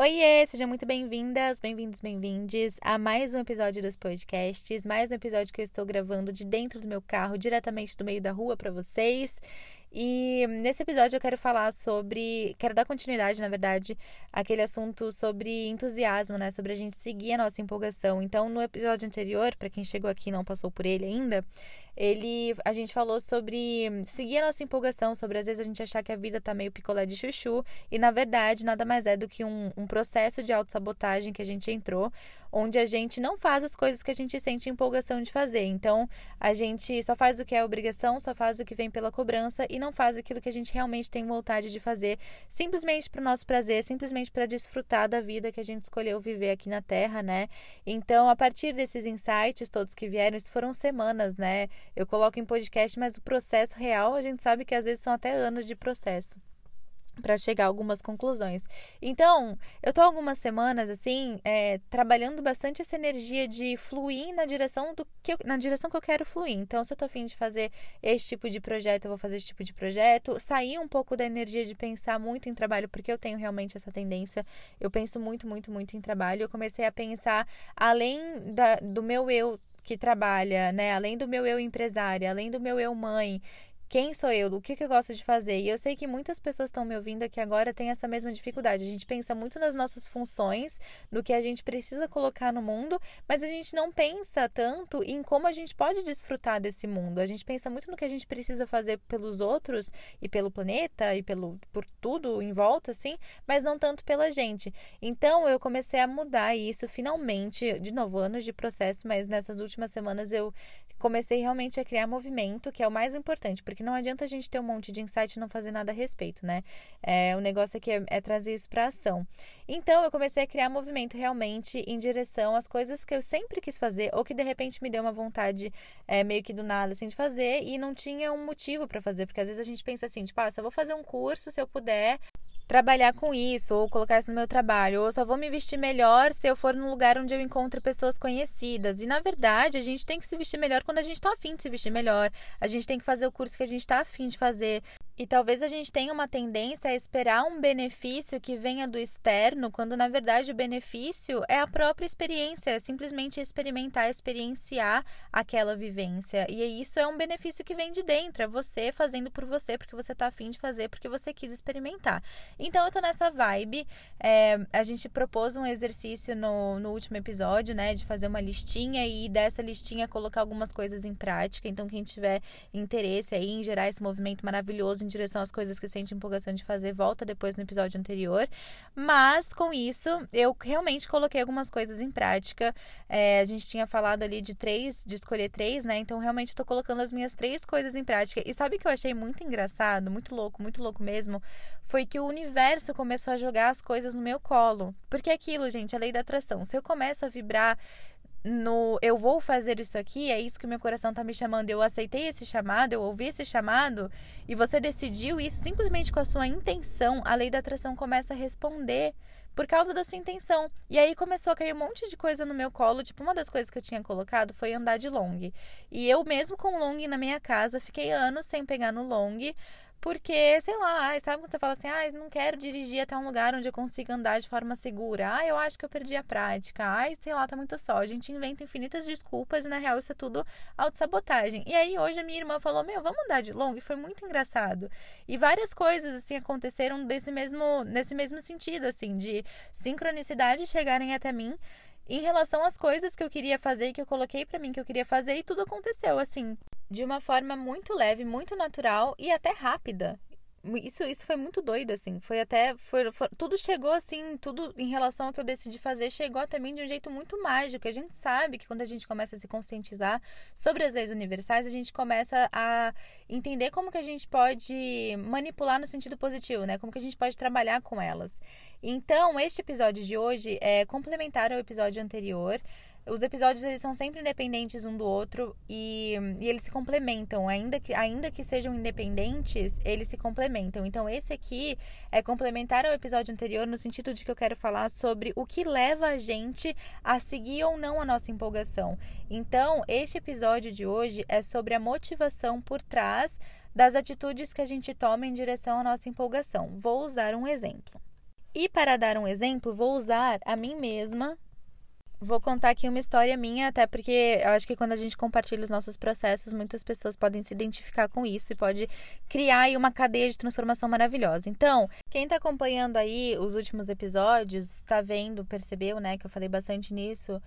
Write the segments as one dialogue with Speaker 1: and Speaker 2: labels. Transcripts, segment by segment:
Speaker 1: Oiê, sejam muito bem-vindas, bem-vindos, bem-vindes a mais um episódio dos podcasts, mais um episódio que eu estou gravando de dentro do meu carro, diretamente do meio da rua para vocês. E nesse episódio eu quero falar sobre, quero dar continuidade, na verdade, àquele assunto sobre entusiasmo, né, sobre a gente seguir a nossa empolgação. Então, no episódio anterior, para quem chegou aqui e não passou por ele ainda, ele a gente falou sobre seguir a nossa empolgação, sobre às vezes a gente achar que a vida tá meio picolé de chuchu, e na verdade nada mais é do que um, um processo de autossabotagem que a gente entrou, onde a gente não faz as coisas que a gente sente empolgação de fazer. Então, a gente só faz o que é obrigação, só faz o que vem pela cobrança e não faz aquilo que a gente realmente tem vontade de fazer, simplesmente para o nosso prazer, simplesmente para desfrutar da vida que a gente escolheu viver aqui na Terra, né? Então, a partir desses insights todos que vieram, isso foram semanas, né? Eu coloco em podcast, mas o processo real, a gente sabe que às vezes são até anos de processo para chegar a algumas conclusões. Então, eu tô algumas semanas assim, é, trabalhando bastante essa energia de fluir na direção do que eu, na direção que eu quero fluir. Então, se eu tô afim de fazer esse tipo de projeto, eu vou fazer esse tipo de projeto. Sair um pouco da energia de pensar muito em trabalho, porque eu tenho realmente essa tendência. Eu penso muito, muito, muito em trabalho. Eu comecei a pensar além da, do meu eu que trabalha, né? Além do meu eu empresária, além do meu eu mãe, quem sou eu, o que, que eu gosto de fazer. E eu sei que muitas pessoas estão me ouvindo aqui agora têm essa mesma dificuldade. A gente pensa muito nas nossas funções, no que a gente precisa colocar no mundo, mas a gente não pensa tanto em como a gente pode desfrutar desse mundo. A gente pensa muito no que a gente precisa fazer pelos outros e pelo planeta e pelo por tudo em volta, assim, mas não tanto pela gente. Então eu comecei a mudar isso finalmente, de novo, anos de processo, mas nessas últimas semanas eu comecei realmente a criar movimento, que é o mais importante, porque não adianta a gente ter um monte de insight e não fazer nada a respeito, né? É, o negócio aqui é, é trazer isso para ação. Então, eu comecei a criar movimento realmente em direção às coisas que eu sempre quis fazer, ou que de repente me deu uma vontade é, meio que do nada, assim, de fazer, e não tinha um motivo para fazer, porque às vezes a gente pensa assim, tipo, ah, só vou fazer um curso se eu puder trabalhar com isso ou colocar isso no meu trabalho, ou só vou me vestir melhor se eu for num lugar onde eu encontro pessoas conhecidas. E na verdade, a gente tem que se vestir melhor quando a gente está afim de se vestir melhor. A gente tem que fazer o curso que a gente está afim de fazer. E talvez a gente tenha uma tendência a esperar um benefício que venha do externo, quando na verdade o benefício é a própria experiência, é simplesmente experimentar, experienciar aquela vivência. E isso é um benefício que vem de dentro, é você fazendo por você, porque você tá afim de fazer, porque você quis experimentar. Então eu tô nessa vibe. É, a gente propôs um exercício no, no último episódio, né? De fazer uma listinha e dessa listinha colocar algumas coisas em prática. Então, quem tiver interesse aí em gerar esse movimento maravilhoso direção às coisas que sente empolgação de fazer, volta depois no episódio anterior. Mas com isso, eu realmente coloquei algumas coisas em prática. É, a gente tinha falado ali de três, de escolher três, né? Então realmente estou colocando as minhas três coisas em prática. E sabe o que eu achei muito engraçado, muito louco, muito louco mesmo? Foi que o universo começou a jogar as coisas no meu colo. Porque é aquilo, gente, a lei da atração. Se eu começo a vibrar no eu vou fazer isso aqui, é isso que meu coração tá me chamando. Eu aceitei esse chamado, eu ouvi esse chamado e você decidiu isso simplesmente com a sua intenção, a lei da atração começa a responder por causa da sua intenção. E aí começou a cair um monte de coisa no meu colo. Tipo, uma das coisas que eu tinha colocado foi andar de long. E eu mesmo com long na minha casa, fiquei anos sem pegar no long, porque, sei lá, sabe quando você fala assim, ah, não quero dirigir até um lugar onde eu consiga andar de forma segura. Ah, eu acho que eu perdi a prática. Ai, sei lá, tá muito sol. A gente inventa infinitas desculpas e na real isso é tudo autossabotagem. E aí hoje a minha irmã falou: "Meu, vamos andar de longo", e foi muito engraçado. E várias coisas assim aconteceram desse mesmo nesse mesmo sentido assim, de sincronicidade chegarem até mim em relação às coisas que eu queria fazer, que eu coloquei para mim que eu queria fazer e tudo aconteceu assim de uma forma muito leve, muito natural e até rápida. Isso, isso foi muito doido, assim. Foi até. Foi, foi, tudo chegou assim, tudo em relação ao que eu decidi fazer, chegou até mim de um jeito muito mágico. A gente sabe que quando a gente começa a se conscientizar sobre as leis universais, a gente começa a entender como que a gente pode manipular no sentido positivo, né? Como que a gente pode trabalhar com elas. Então, este episódio de hoje é complementar ao episódio anterior. Os episódios eles são sempre independentes um do outro e, e, eles se complementam. Ainda que, ainda que sejam independentes, eles se complementam. Então, esse aqui é complementar ao episódio anterior no sentido de que eu quero falar sobre o que leva a gente a seguir ou não a nossa empolgação. Então, este episódio de hoje é sobre a motivação por trás das atitudes que a gente toma em direção à nossa empolgação. Vou usar um exemplo. E para dar um exemplo, vou usar a mim mesma Vou contar aqui uma história minha, até porque eu acho que quando a gente compartilha os nossos processos, muitas pessoas podem se identificar com isso e pode criar aí uma cadeia de transformação maravilhosa. Então, quem está acompanhando aí os últimos episódios, está vendo, percebeu, né, que eu falei bastante nisso,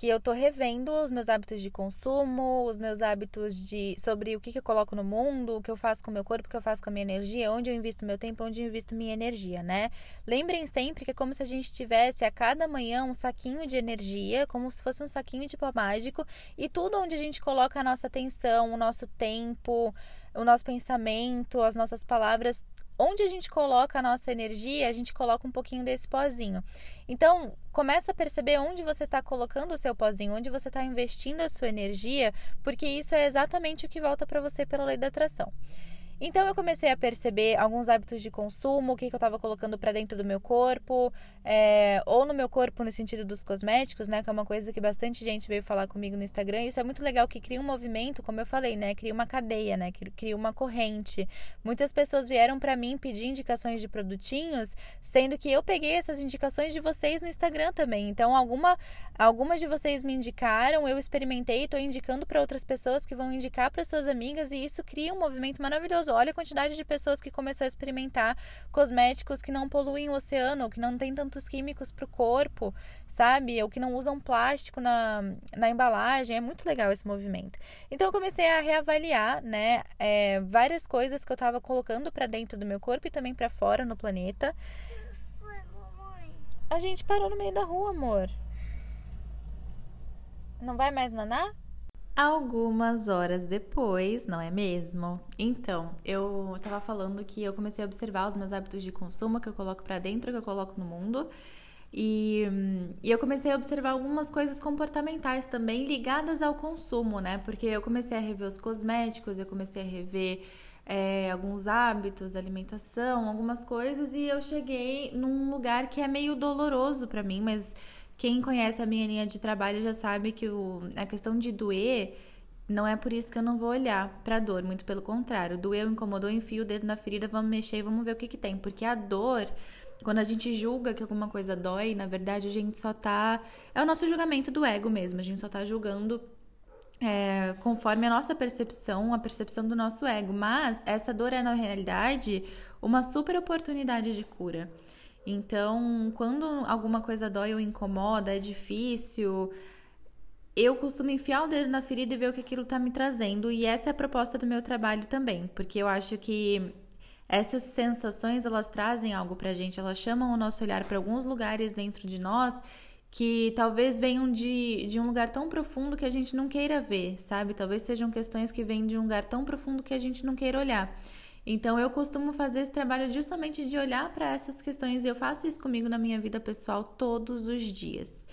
Speaker 1: que eu tô revendo os meus hábitos de consumo, os meus hábitos de sobre o que, que eu coloco no mundo, o que eu faço com o meu corpo, o que eu faço com a minha energia, onde eu invisto meu tempo, onde eu invisto minha energia, né? Lembrem sempre que é como se a gente tivesse a cada manhã um saquinho de energia, como se fosse um saquinho de pó mágico, e tudo onde a gente coloca a nossa atenção, o nosso tempo, o nosso pensamento, as nossas palavras, onde a gente coloca a nossa energia, a gente coloca um pouquinho desse pozinho. Então, começa a perceber onde você está colocando o seu pozinho, onde você está investindo a sua energia, porque isso é exatamente o que volta para você pela lei da atração. Então eu comecei a perceber alguns hábitos de consumo, o que, que eu estava colocando para dentro do meu corpo, é, ou no meu corpo no sentido dos cosméticos, né? Que é uma coisa que bastante gente veio falar comigo no Instagram. Isso é muito legal que cria um movimento, como eu falei, né? Cria uma cadeia, né? Cria uma corrente. Muitas pessoas vieram para mim pedir indicações de produtinhos, sendo que eu peguei essas indicações de vocês no Instagram também. Então alguma, algumas de vocês me indicaram, eu experimentei, estou indicando para outras pessoas que vão indicar para suas amigas e isso cria um movimento maravilhoso olha a quantidade de pessoas que começou a experimentar cosméticos que não poluem o oceano, que não tem tantos químicos para o corpo, sabe? Ou que não usam plástico na, na embalagem. É muito legal esse movimento. Então eu comecei a reavaliar, né, é, várias coisas que eu estava colocando para dentro do meu corpo e também para fora no planeta. A gente parou no meio da rua, amor. Não vai mais nanar? Algumas horas depois, não é mesmo? Então, eu tava falando que eu comecei a observar os meus hábitos de consumo que eu coloco para dentro, que eu coloco no mundo. E, e, eu comecei a observar algumas coisas comportamentais também ligadas ao consumo, né? Porque eu comecei a rever os cosméticos, eu comecei a rever é, alguns hábitos, alimentação, algumas coisas, e eu cheguei num lugar que é meio doloroso para mim, mas quem conhece a minha linha de trabalho já sabe que o, a questão de doer não é por isso que eu não vou olhar para dor, muito pelo contrário. Doeu, incomodou, enfio o dedo na ferida, vamos mexer e vamos ver o que, que tem. Porque a dor, quando a gente julga que alguma coisa dói, na verdade a gente só tá. É o nosso julgamento do ego mesmo, a gente só tá julgando é, conforme a nossa percepção, a percepção do nosso ego. Mas essa dor é, na realidade, uma super oportunidade de cura. Então, quando alguma coisa dói ou incomoda, é difícil, eu costumo enfiar o dedo na ferida e ver o que aquilo está me trazendo. E essa é a proposta do meu trabalho também, porque eu acho que essas sensações elas trazem algo pra gente, elas chamam o nosso olhar para alguns lugares dentro de nós que talvez venham de, de um lugar tão profundo que a gente não queira ver, sabe? Talvez sejam questões que vêm de um lugar tão profundo que a gente não queira olhar. Então eu costumo fazer esse trabalho justamente de olhar para essas questões e eu faço isso comigo na minha vida pessoal todos os dias.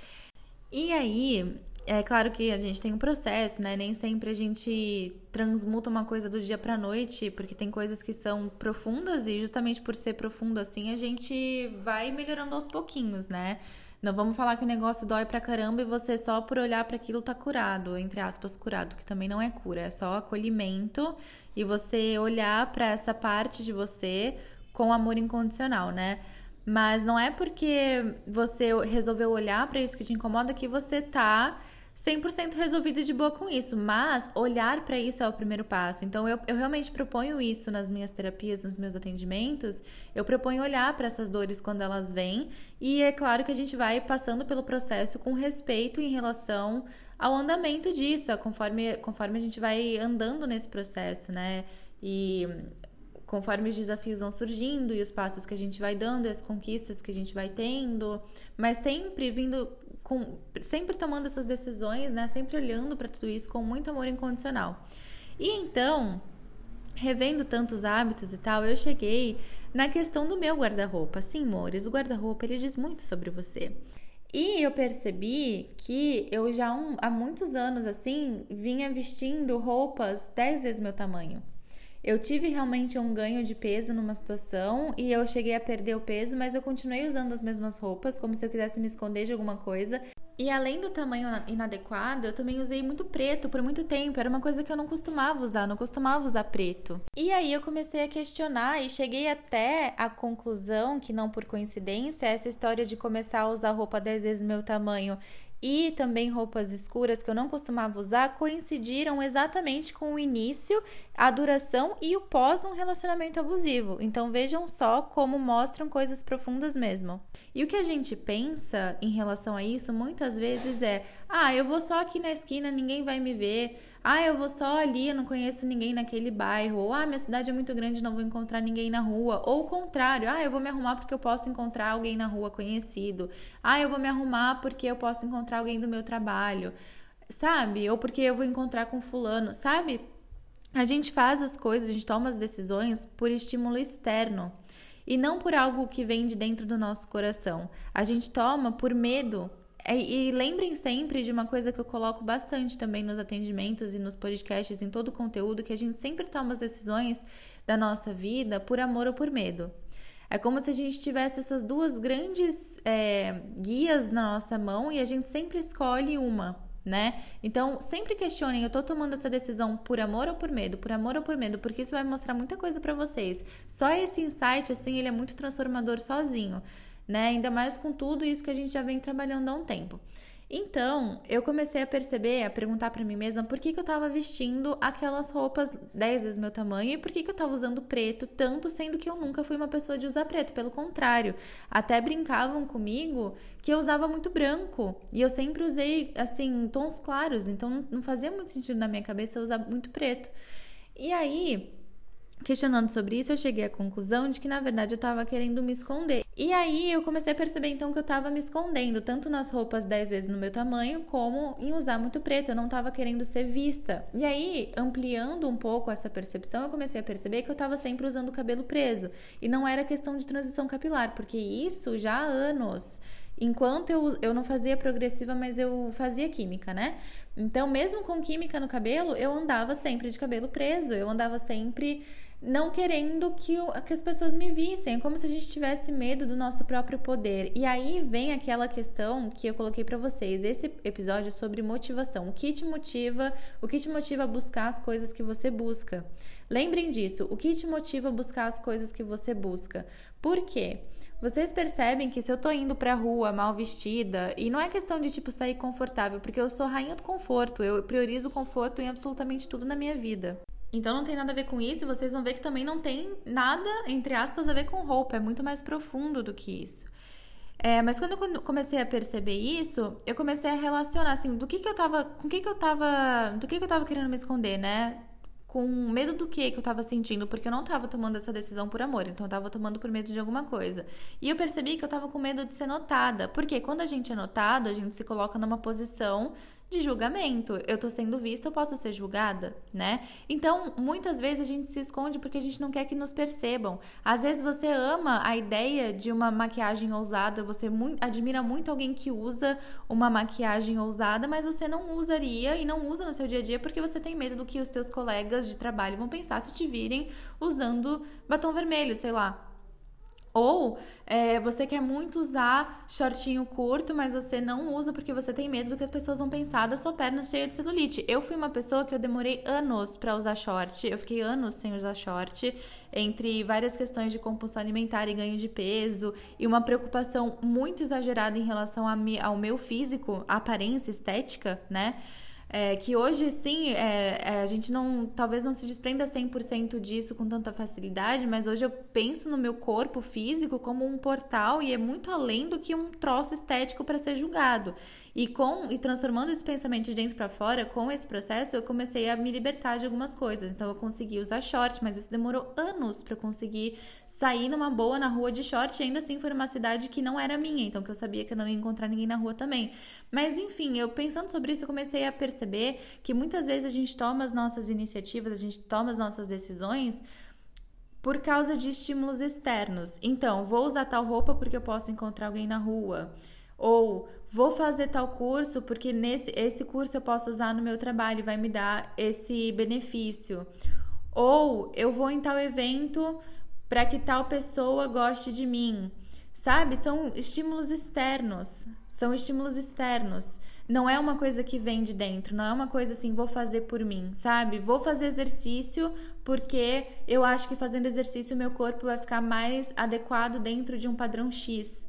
Speaker 1: E aí, é claro que a gente tem um processo, né? Nem sempre a gente transmuta uma coisa do dia para noite, porque tem coisas que são profundas e justamente por ser profundo assim, a gente vai melhorando aos pouquinhos, né? Não vamos falar que o negócio dói pra caramba e você só por olhar para aquilo tá curado, entre aspas, curado, que também não é cura, é só acolhimento e você olhar para essa parte de você com amor incondicional, né? Mas não é porque você resolveu olhar para isso que te incomoda que você tá 100% resolvido de boa com isso, mas olhar para isso é o primeiro passo. Então eu, eu realmente proponho isso nas minhas terapias, nos meus atendimentos. Eu proponho olhar para essas dores quando elas vêm, e é claro que a gente vai passando pelo processo com respeito em relação ao andamento disso, conforme, conforme a gente vai andando nesse processo, né? E conforme os desafios vão surgindo e os passos que a gente vai dando e as conquistas que a gente vai tendo, mas sempre vindo com sempre tomando essas decisões, né? Sempre olhando para tudo isso com muito amor incondicional. E então, revendo tantos hábitos e tal, eu cheguei na questão do meu guarda-roupa. Sim, amores, o guarda-roupa ele diz muito sobre você. E eu percebi que eu já um, há muitos anos assim vinha vestindo roupas 10 vezes meu tamanho. Eu tive realmente um ganho de peso numa situação e eu cheguei a perder o peso, mas eu continuei usando as mesmas roupas, como se eu quisesse me esconder de alguma coisa. E além do tamanho inadequado, eu também usei muito preto por muito tempo. Era uma coisa que eu não costumava usar, não costumava usar preto. E aí eu comecei a questionar e cheguei até a conclusão que não por coincidência, essa história de começar a usar roupa 10 vezes meu tamanho e também roupas escuras que eu não costumava usar coincidiram exatamente com o início, a duração e o pós um relacionamento abusivo. Então vejam só como mostram coisas profundas mesmo. E o que a gente pensa em relação a isso muitas vezes é: ah, eu vou só aqui na esquina, ninguém vai me ver. Ah, eu vou só ali, eu não conheço ninguém naquele bairro. Ou, ah, minha cidade é muito grande, não vou encontrar ninguém na rua. Ou o contrário, ah, eu vou me arrumar porque eu posso encontrar alguém na rua conhecido. Ah, eu vou me arrumar porque eu posso encontrar alguém do meu trabalho. Sabe? Ou porque eu vou encontrar com fulano. Sabe? A gente faz as coisas, a gente toma as decisões por estímulo externo e não por algo que vem de dentro do nosso coração. A gente toma por medo é, e, lembrem sempre de uma coisa que eu coloco bastante também nos atendimentos e nos podcasts, em todo o conteúdo, que a gente sempre toma as decisões da nossa vida por amor ou por medo. É como se a gente tivesse essas duas grandes é, guias na nossa mão e a gente sempre escolhe uma, né? Então, sempre questionem, eu tô tomando essa decisão por amor ou por medo? Por amor ou por medo? Porque isso vai mostrar muita coisa para vocês. Só esse insight, assim, ele é muito transformador sozinho né? Ainda mais com tudo isso que a gente já vem trabalhando há um tempo. Então, eu comecei a perceber, a perguntar para mim mesma por que, que eu estava vestindo aquelas roupas 10 vezes meu tamanho e por que, que eu estava usando preto tanto, sendo que eu nunca fui uma pessoa de usar preto. Pelo contrário, até brincavam comigo que eu usava muito branco e eu sempre usei, assim, tons claros, então não fazia muito sentido na minha cabeça usar muito preto. E aí, questionando sobre isso, eu cheguei à conclusão de que na verdade eu estava querendo me esconder. E aí eu comecei a perceber então que eu estava me escondendo, tanto nas roupas 10 vezes no meu tamanho, como em usar muito preto. Eu não estava querendo ser vista. E aí, ampliando um pouco essa percepção, eu comecei a perceber que eu estava sempre usando o cabelo preso. E não era questão de transição capilar, porque isso já há anos. Enquanto eu, eu não fazia progressiva, mas eu fazia química, né? Então, mesmo com química no cabelo, eu andava sempre de cabelo preso, eu andava sempre não querendo que, que as pessoas me vissem. É como se a gente tivesse medo do nosso próprio poder. E aí vem aquela questão que eu coloquei para vocês. Esse episódio é sobre motivação. O que te motiva? O que te motiva a buscar as coisas que você busca? Lembrem disso. O que te motiva a buscar as coisas que você busca? Por quê? Vocês percebem que se eu tô indo pra rua mal vestida, e não é questão de tipo sair confortável, porque eu sou rainha do conforto, eu priorizo o conforto em absolutamente tudo na minha vida. Então não tem nada a ver com isso, e vocês vão ver que também não tem nada, entre aspas, a ver com roupa, é muito mais profundo do que isso. É, mas quando eu comecei a perceber isso, eu comecei a relacionar assim, do que que eu tava, com que que eu tava, do que que eu tava querendo me esconder, né? Com medo do que que eu tava sentindo, porque eu não tava tomando essa decisão por amor, então eu tava tomando por medo de alguma coisa. E eu percebi que eu tava com medo de ser notada, porque quando a gente é notado, a gente se coloca numa posição de julgamento. Eu tô sendo vista, eu posso ser julgada, né? Então, muitas vezes a gente se esconde porque a gente não quer que nos percebam. Às vezes você ama a ideia de uma maquiagem ousada, você admira muito alguém que usa uma maquiagem ousada, mas você não usaria e não usa no seu dia a dia porque você tem medo do que os teus colegas de trabalho vão pensar se te virem usando batom vermelho, sei lá. Ou é, você quer muito usar shortinho curto, mas você não usa porque você tem medo do que as pessoas vão pensar da sua perna cheia de celulite. Eu fui uma pessoa que eu demorei anos para usar short. Eu fiquei anos sem usar short, entre várias questões de compulsão alimentar e ganho de peso, e uma preocupação muito exagerada em relação ao meu físico, aparência estética, né? É, que hoje, sim, é, é, a gente não talvez não se desprenda 100% disso com tanta facilidade, mas hoje eu penso no meu corpo físico como um portal e é muito além do que um troço estético para ser julgado. E com e transformando esse pensamento de dentro para fora, com esse processo, eu comecei a me libertar de algumas coisas. Então eu consegui usar short, mas isso demorou anos para conseguir sair numa boa na rua de short, ainda assim foi numa cidade que não era minha, então que eu sabia que eu não ia encontrar ninguém na rua também. Mas enfim, eu pensando sobre isso, eu comecei a perceber que muitas vezes a gente toma as nossas iniciativas, a gente toma as nossas decisões por causa de estímulos externos. Então, vou usar tal roupa porque eu posso encontrar alguém na rua. Ou vou fazer tal curso porque nesse esse curso eu posso usar no meu trabalho e vai me dar esse benefício. Ou eu vou em tal evento para que tal pessoa goste de mim. sabe? São estímulos externos. São estímulos externos. Não é uma coisa que vem de dentro, não é uma coisa assim, vou fazer por mim, sabe? Vou fazer exercício porque eu acho que fazendo exercício meu corpo vai ficar mais adequado dentro de um padrão X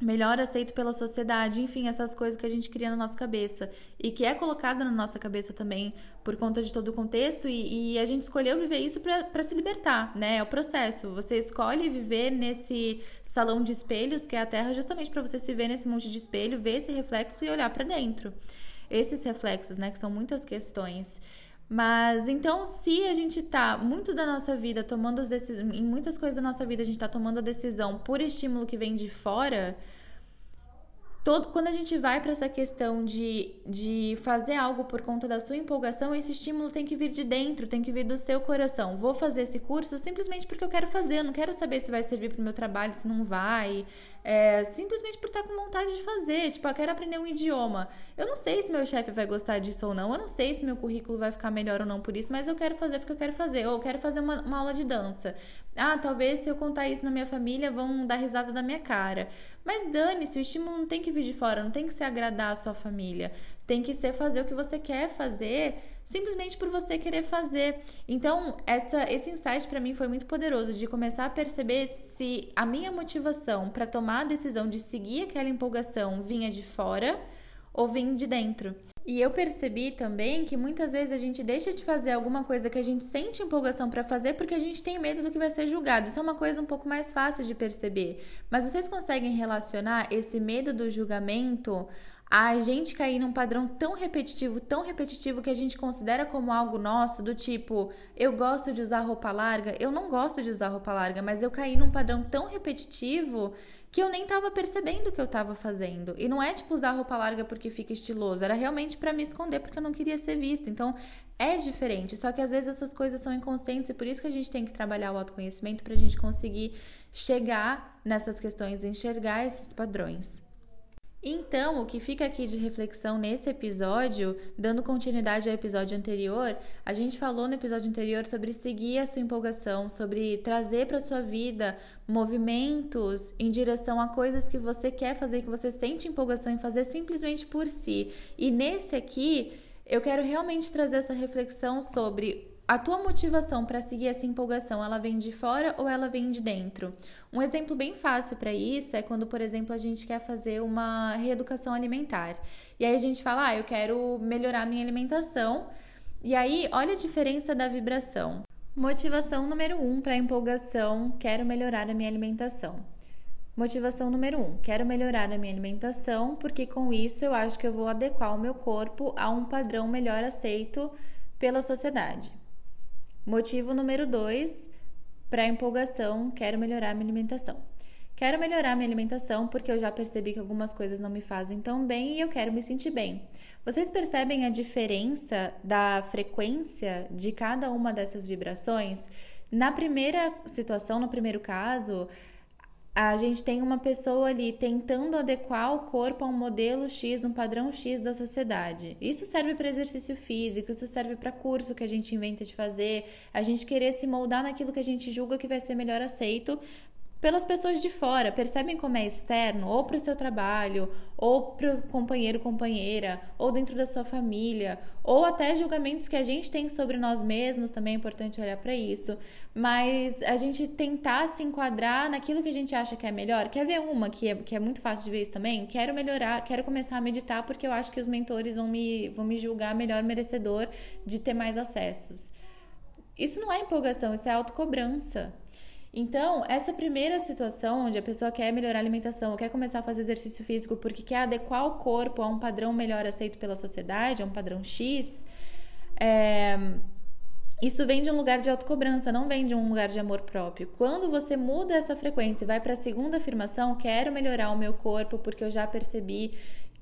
Speaker 1: melhor aceito pela sociedade, enfim, essas coisas que a gente cria na nossa cabeça e que é colocada na nossa cabeça também por conta de todo o contexto e, e a gente escolheu viver isso para se libertar, né? É o processo. Você escolhe viver nesse salão de espelhos que é a Terra justamente para você se ver nesse monte de espelho, ver esse reflexo e olhar para dentro. Esses reflexos, né, que são muitas questões. Mas então, se a gente tá muito da nossa vida tomando as decisões, em muitas coisas da nossa vida a gente tá tomando a decisão por estímulo que vem de fora, todo, quando a gente vai para essa questão de, de fazer algo por conta da sua empolgação, esse estímulo tem que vir de dentro, tem que vir do seu coração. Vou fazer esse curso simplesmente porque eu quero fazer, eu não quero saber se vai servir para o meu trabalho, se não vai. É, simplesmente por estar com vontade de fazer. Tipo, eu quero aprender um idioma. Eu não sei se meu chefe vai gostar disso ou não, eu não sei se meu currículo vai ficar melhor ou não por isso, mas eu quero fazer porque eu quero fazer. Ou eu quero fazer uma, uma aula de dança. Ah, talvez se eu contar isso na minha família vão dar risada da minha cara. Mas dane-se, o estímulo não tem que vir de fora, não tem que ser agradar a sua família. Tem que ser fazer o que você quer fazer, simplesmente por você querer fazer. Então, essa, esse insight para mim foi muito poderoso de começar a perceber se a minha motivação para tomar a decisão de seguir aquela empolgação vinha de fora ou vinha de dentro. E eu percebi também que muitas vezes a gente deixa de fazer alguma coisa que a gente sente empolgação para fazer porque a gente tem medo do que vai ser julgado. Isso é uma coisa um pouco mais fácil de perceber. Mas vocês conseguem relacionar esse medo do julgamento a gente cair num padrão tão repetitivo, tão repetitivo que a gente considera como algo nosso, do tipo, eu gosto de usar roupa larga, eu não gosto de usar roupa larga, mas eu caí num padrão tão repetitivo que eu nem tava percebendo o que eu tava fazendo. E não é tipo usar roupa larga porque fica estiloso, era realmente para me esconder porque eu não queria ser vista. Então, é diferente, só que às vezes essas coisas são inconscientes e por isso que a gente tem que trabalhar o autoconhecimento pra gente conseguir chegar nessas questões, enxergar esses padrões. Então, o que fica aqui de reflexão nesse episódio, dando continuidade ao episódio anterior, a gente falou no episódio anterior sobre seguir a sua empolgação, sobre trazer para sua vida movimentos em direção a coisas que você quer fazer, que você sente empolgação em fazer simplesmente por si. E nesse aqui, eu quero realmente trazer essa reflexão sobre a tua motivação para seguir essa empolgação, ela vem de fora ou ela vem de dentro? Um exemplo bem fácil para isso é quando, por exemplo, a gente quer fazer uma reeducação alimentar. E aí a gente fala: "Ah, eu quero melhorar minha alimentação". E aí, olha a diferença da vibração. Motivação número um para empolgação: quero melhorar a minha alimentação. Motivação número um: quero melhorar a minha alimentação, porque com isso eu acho que eu vou adequar o meu corpo a um padrão melhor aceito pela sociedade. Motivo número dois, para empolgação, quero melhorar minha alimentação. Quero melhorar minha alimentação porque eu já percebi que algumas coisas não me fazem tão bem e eu quero me sentir bem. Vocês percebem a diferença da frequência de cada uma dessas vibrações? Na primeira situação, no primeiro caso, a gente tem uma pessoa ali tentando adequar o corpo a um modelo X, um padrão X da sociedade. Isso serve para exercício físico, isso serve para curso que a gente inventa de fazer, a gente querer se moldar naquilo que a gente julga que vai ser melhor aceito pelas pessoas de fora, percebem como é externo, ou para o seu trabalho, ou para o companheiro, companheira, ou dentro da sua família, ou até julgamentos que a gente tem sobre nós mesmos, também é importante olhar para isso. Mas a gente tentar se enquadrar naquilo que a gente acha que é melhor. Quer ver uma que é, que é muito fácil de ver isso também? Quero melhorar, quero começar a meditar porque eu acho que os mentores vão me, vão me julgar melhor merecedor de ter mais acessos. Isso não é empolgação, isso é autocobrança. Então, essa primeira situação onde a pessoa quer melhorar a alimentação, quer começar a fazer exercício físico porque quer adequar o corpo a um padrão melhor aceito pela sociedade, a um padrão X, é... isso vem de um lugar de autocobrança, não vem de um lugar de amor próprio. Quando você muda essa frequência e vai para a segunda afirmação, quero melhorar o meu corpo porque eu já percebi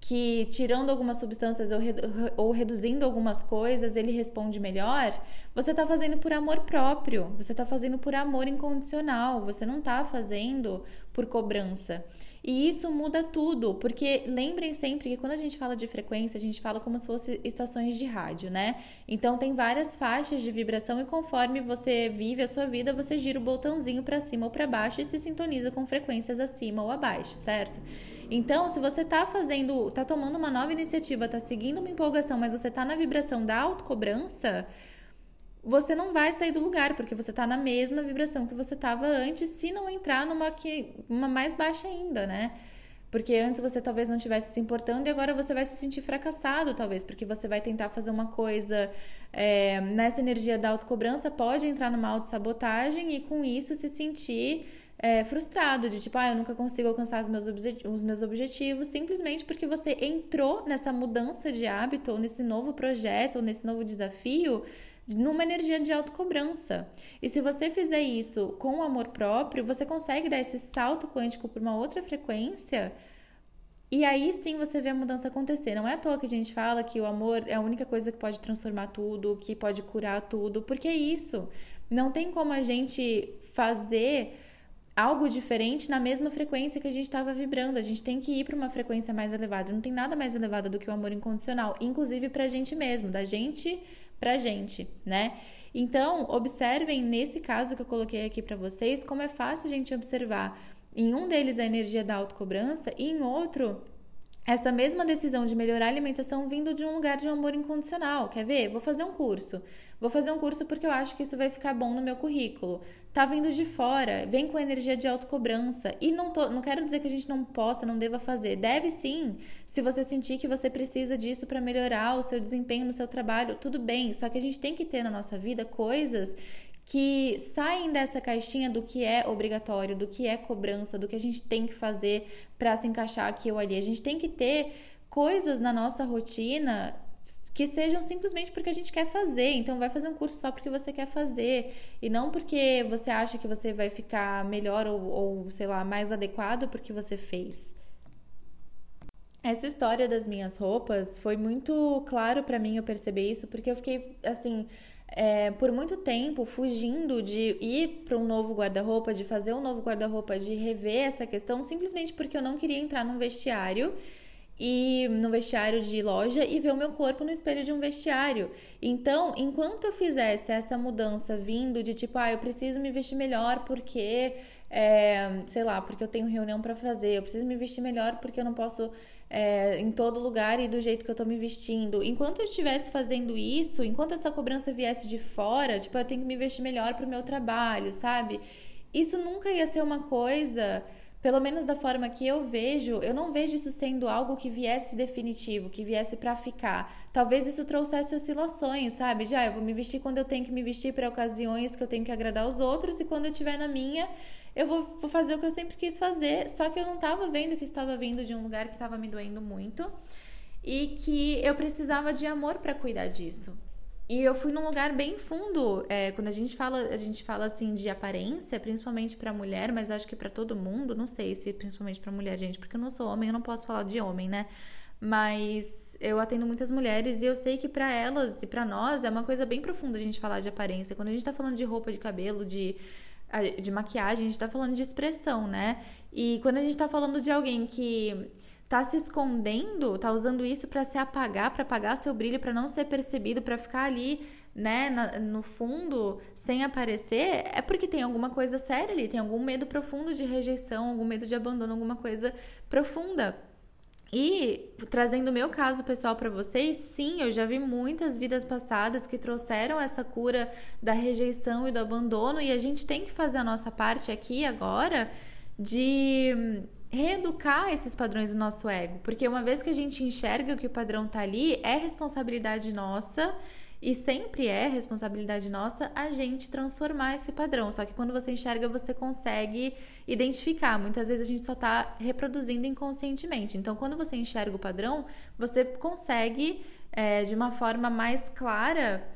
Speaker 1: que tirando algumas substâncias ou, redu ou reduzindo algumas coisas ele responde melhor, você está fazendo por amor próprio, você está fazendo por amor incondicional, você não está fazendo por cobrança. E isso muda tudo, porque lembrem sempre que quando a gente fala de frequência, a gente fala como se fosse estações de rádio, né? Então tem várias faixas de vibração e conforme você vive a sua vida, você gira o botãozinho para cima ou para baixo e se sintoniza com frequências acima ou abaixo, certo? Então, se você tá fazendo, tá tomando uma nova iniciativa, tá seguindo uma empolgação, mas você tá na vibração da autocobrança, você não vai sair do lugar, porque você tá na mesma vibração que você tava antes, se não entrar numa que uma mais baixa ainda, né? Porque antes você talvez não estivesse se importando e agora você vai se sentir fracassado, talvez, porque você vai tentar fazer uma coisa é, nessa energia da autocobrança, pode entrar numa autossabotagem e com isso se sentir é, frustrado, de tipo, ah, eu nunca consigo alcançar os meus, os meus objetivos, simplesmente porque você entrou nessa mudança de hábito, ou nesse novo projeto, ou nesse novo desafio, numa energia de autocobrança. E se você fizer isso com amor próprio, você consegue dar esse salto quântico para uma outra frequência. E aí sim você vê a mudança acontecer. Não é à toa que a gente fala que o amor é a única coisa que pode transformar tudo, que pode curar tudo, porque é isso. Não tem como a gente fazer algo diferente na mesma frequência que a gente estava vibrando. A gente tem que ir para uma frequência mais elevada. Não tem nada mais elevado do que o amor incondicional, inclusive para a gente mesmo, da gente para gente, né? Então, observem nesse caso que eu coloquei aqui para vocês como é fácil a gente observar. Em um deles a energia da autocobrança e em outro essa mesma decisão de melhorar a alimentação vindo de um lugar de amor incondicional. Quer ver? Vou fazer um curso. Vou fazer um curso porque eu acho que isso vai ficar bom no meu currículo. Tá vindo de fora, vem com energia de autocobrança. E não, tô, não quero dizer que a gente não possa, não deva fazer. Deve sim, se você sentir que você precisa disso para melhorar o seu desempenho no seu trabalho, tudo bem. Só que a gente tem que ter na nossa vida coisas que saem dessa caixinha do que é obrigatório, do que é cobrança, do que a gente tem que fazer para se encaixar aqui ou ali. A gente tem que ter coisas na nossa rotina que sejam simplesmente porque a gente quer fazer. Então, vai fazer um curso só porque você quer fazer e não porque você acha que você vai ficar melhor ou, ou sei lá, mais adequado porque você fez. Essa história das minhas roupas foi muito claro para mim eu perceber isso porque eu fiquei assim é, por muito tempo fugindo de ir para um novo guarda-roupa, de fazer um novo guarda-roupa, de rever essa questão, simplesmente porque eu não queria entrar num vestiário e no vestiário de loja e ver o meu corpo no espelho de um vestiário. Então, enquanto eu fizesse essa mudança vindo de tipo, ah, eu preciso me vestir melhor porque, é, sei lá, porque eu tenho reunião para fazer, eu preciso me vestir melhor porque eu não posso é, em todo lugar e do jeito que eu tô me vestindo. Enquanto eu estivesse fazendo isso, enquanto essa cobrança viesse de fora, tipo, eu tenho que me vestir melhor pro meu trabalho, sabe? Isso nunca ia ser uma coisa pelo menos da forma que eu vejo, eu não vejo isso sendo algo que viesse definitivo, que viesse para ficar. Talvez isso trouxesse oscilações, sabe? Já ah, eu vou me vestir quando eu tenho que me vestir para ocasiões que eu tenho que agradar os outros e quando eu estiver na minha, eu vou, vou fazer o que eu sempre quis fazer. Só que eu não estava vendo que estava vindo de um lugar que estava me doendo muito e que eu precisava de amor para cuidar disso. E eu fui num lugar bem fundo. É, quando a gente fala, a gente fala assim de aparência, principalmente para mulher, mas acho que para todo mundo, não sei se principalmente para mulher, gente, porque eu não sou homem, eu não posso falar de homem, né? Mas eu atendo muitas mulheres e eu sei que para elas e para nós é uma coisa bem profunda a gente falar de aparência. Quando a gente tá falando de roupa, de cabelo, de de maquiagem, a gente tá falando de expressão, né? E quando a gente tá falando de alguém que tá se escondendo, tá usando isso para se apagar, para apagar seu brilho, para não ser percebido, para ficar ali, né, na, no fundo, sem aparecer, é porque tem alguma coisa séria ali, tem algum medo profundo de rejeição, algum medo de abandono, alguma coisa profunda. E trazendo o meu caso pessoal para vocês, sim, eu já vi muitas vidas passadas que trouxeram essa cura da rejeição e do abandono, e a gente tem que fazer a nossa parte aqui agora de reeducar esses padrões do nosso ego, porque uma vez que a gente enxerga que o padrão tá ali, é responsabilidade nossa e sempre é responsabilidade nossa a gente transformar esse padrão. Só que quando você enxerga, você consegue identificar. Muitas vezes a gente só está reproduzindo inconscientemente. Então, quando você enxerga o padrão, você consegue, é, de uma forma mais clara,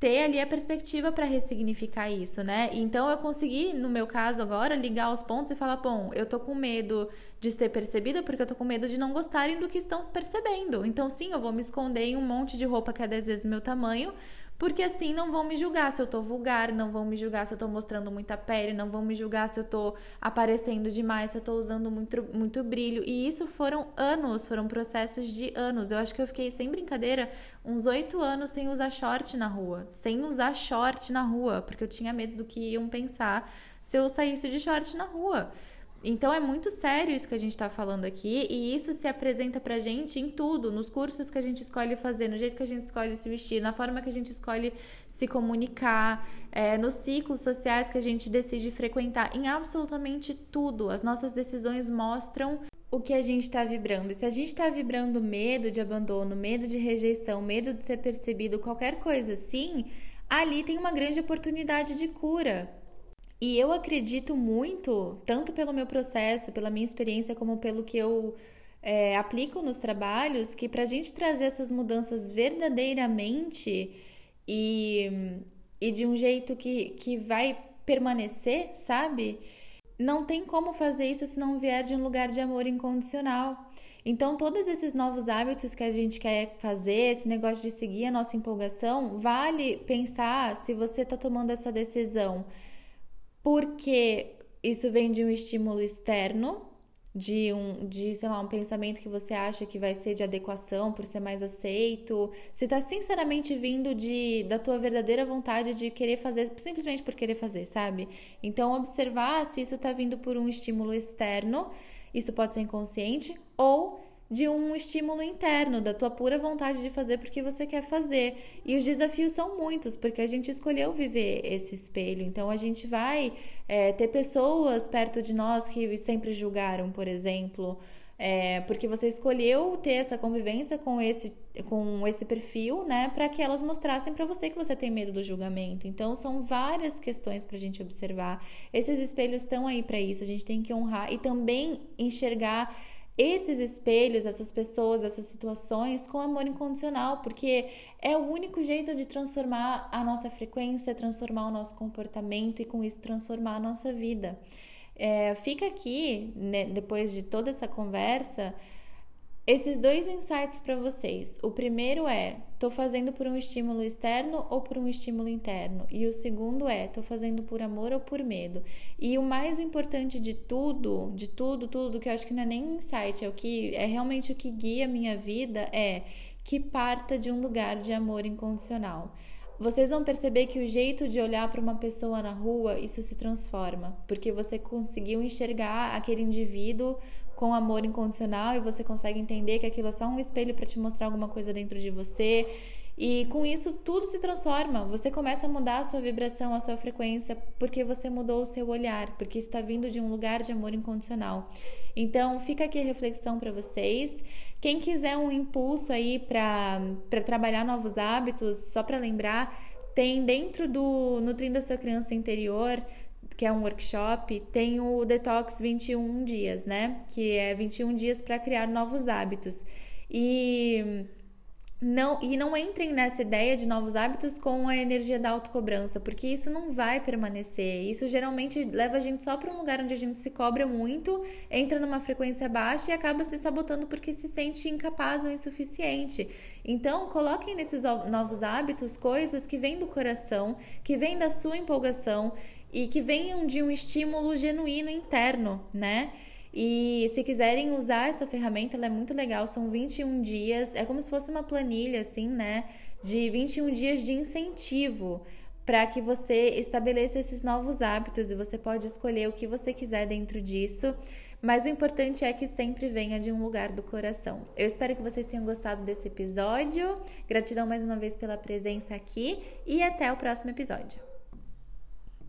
Speaker 1: ter ali a perspectiva para ressignificar isso, né? Então eu consegui, no meu caso agora, ligar os pontos e falar, bom, eu tô com medo de ser percebida porque eu tô com medo de não gostarem do que estão percebendo. Então sim, eu vou me esconder em um monte de roupa que é 10 vezes meu tamanho, porque assim não vão me julgar se eu tô vulgar, não vão me julgar se eu tô mostrando muita pele, não vão me julgar se eu tô aparecendo demais, se eu tô usando muito, muito brilho. E isso foram anos, foram processos de anos. Eu acho que eu fiquei, sem brincadeira, uns oito anos sem usar short na rua. Sem usar short na rua, porque eu tinha medo do que iam pensar se eu saísse de short na rua. Então é muito sério isso que a gente está falando aqui e isso se apresenta pra gente em tudo, nos cursos que a gente escolhe fazer, no jeito que a gente escolhe se vestir, na forma que a gente escolhe se comunicar, é, nos ciclos sociais que a gente decide frequentar, em absolutamente tudo. As nossas decisões mostram o que a gente está vibrando. E se a gente está vibrando medo de abandono, medo de rejeição, medo de ser percebido, qualquer coisa assim, ali tem uma grande oportunidade de cura. E eu acredito muito, tanto pelo meu processo, pela minha experiência, como pelo que eu é, aplico nos trabalhos, que para a gente trazer essas mudanças verdadeiramente e, e de um jeito que, que vai permanecer, sabe? Não tem como fazer isso se não vier de um lugar de amor incondicional. Então, todos esses novos hábitos que a gente quer fazer, esse negócio de seguir a nossa empolgação, vale pensar se você está tomando essa decisão porque isso vem de um estímulo externo, de um, de, sei lá, um pensamento que você acha que vai ser de adequação por ser mais aceito, se está sinceramente vindo de da tua verdadeira vontade de querer fazer simplesmente por querer fazer, sabe? Então observar se isso está vindo por um estímulo externo, isso pode ser inconsciente ou de um estímulo interno, da tua pura vontade de fazer porque você quer fazer. E os desafios são muitos, porque a gente escolheu viver esse espelho. Então a gente vai é, ter pessoas perto de nós que sempre julgaram, por exemplo. É, porque você escolheu ter essa convivência com esse, com esse perfil, né, para que elas mostrassem para você que você tem medo do julgamento. Então, são várias questões para a gente observar. Esses espelhos estão aí para isso, a gente tem que honrar e também enxergar esses espelhos, essas pessoas, essas situações com amor incondicional, porque é o único jeito de transformar a nossa frequência, transformar o nosso comportamento e com isso transformar a nossa vida. É, fica aqui, né, depois de toda essa conversa, esses dois insights para vocês. O primeiro é: estou fazendo por um estímulo externo ou por um estímulo interno? E o segundo é: estou fazendo por amor ou por medo? E o mais importante de tudo, de tudo, tudo que eu acho que não é nem insight, é o que é realmente o que guia a minha vida é que parta de um lugar de amor incondicional vocês vão perceber que o jeito de olhar para uma pessoa na rua, isso se transforma, porque você conseguiu enxergar aquele indivíduo com amor incondicional e você consegue entender que aquilo é só um espelho para te mostrar alguma coisa dentro de você. E com isso tudo se transforma. Você começa a mudar a sua vibração, a sua frequência, porque você mudou o seu olhar, porque está vindo de um lugar de amor incondicional. Então, fica aqui a reflexão para vocês. Quem quiser um impulso aí para trabalhar novos hábitos, só para lembrar, tem dentro do Nutrindo a Sua Criança Interior que é um workshop, tem o Detox 21 dias, né? Que é 21 dias para criar novos hábitos. E não, e não entrem nessa ideia de novos hábitos com a energia da autocobrança, porque isso não vai permanecer. Isso geralmente leva a gente só para um lugar onde a gente se cobra muito, entra numa frequência baixa e acaba se sabotando porque se sente incapaz ou insuficiente. Então, coloquem nesses novos hábitos coisas que vêm do coração, que vêm da sua empolgação e que venham de um estímulo genuíno interno, né? E se quiserem usar essa ferramenta, ela é muito legal, são 21 dias, é como se fosse uma planilha assim, né, de 21 dias de incentivo para que você estabeleça esses novos hábitos e você pode escolher o que você quiser dentro disso. Mas o importante é que sempre venha de um lugar do coração. Eu espero que vocês tenham gostado desse episódio. Gratidão mais uma vez pela presença aqui e até o próximo episódio.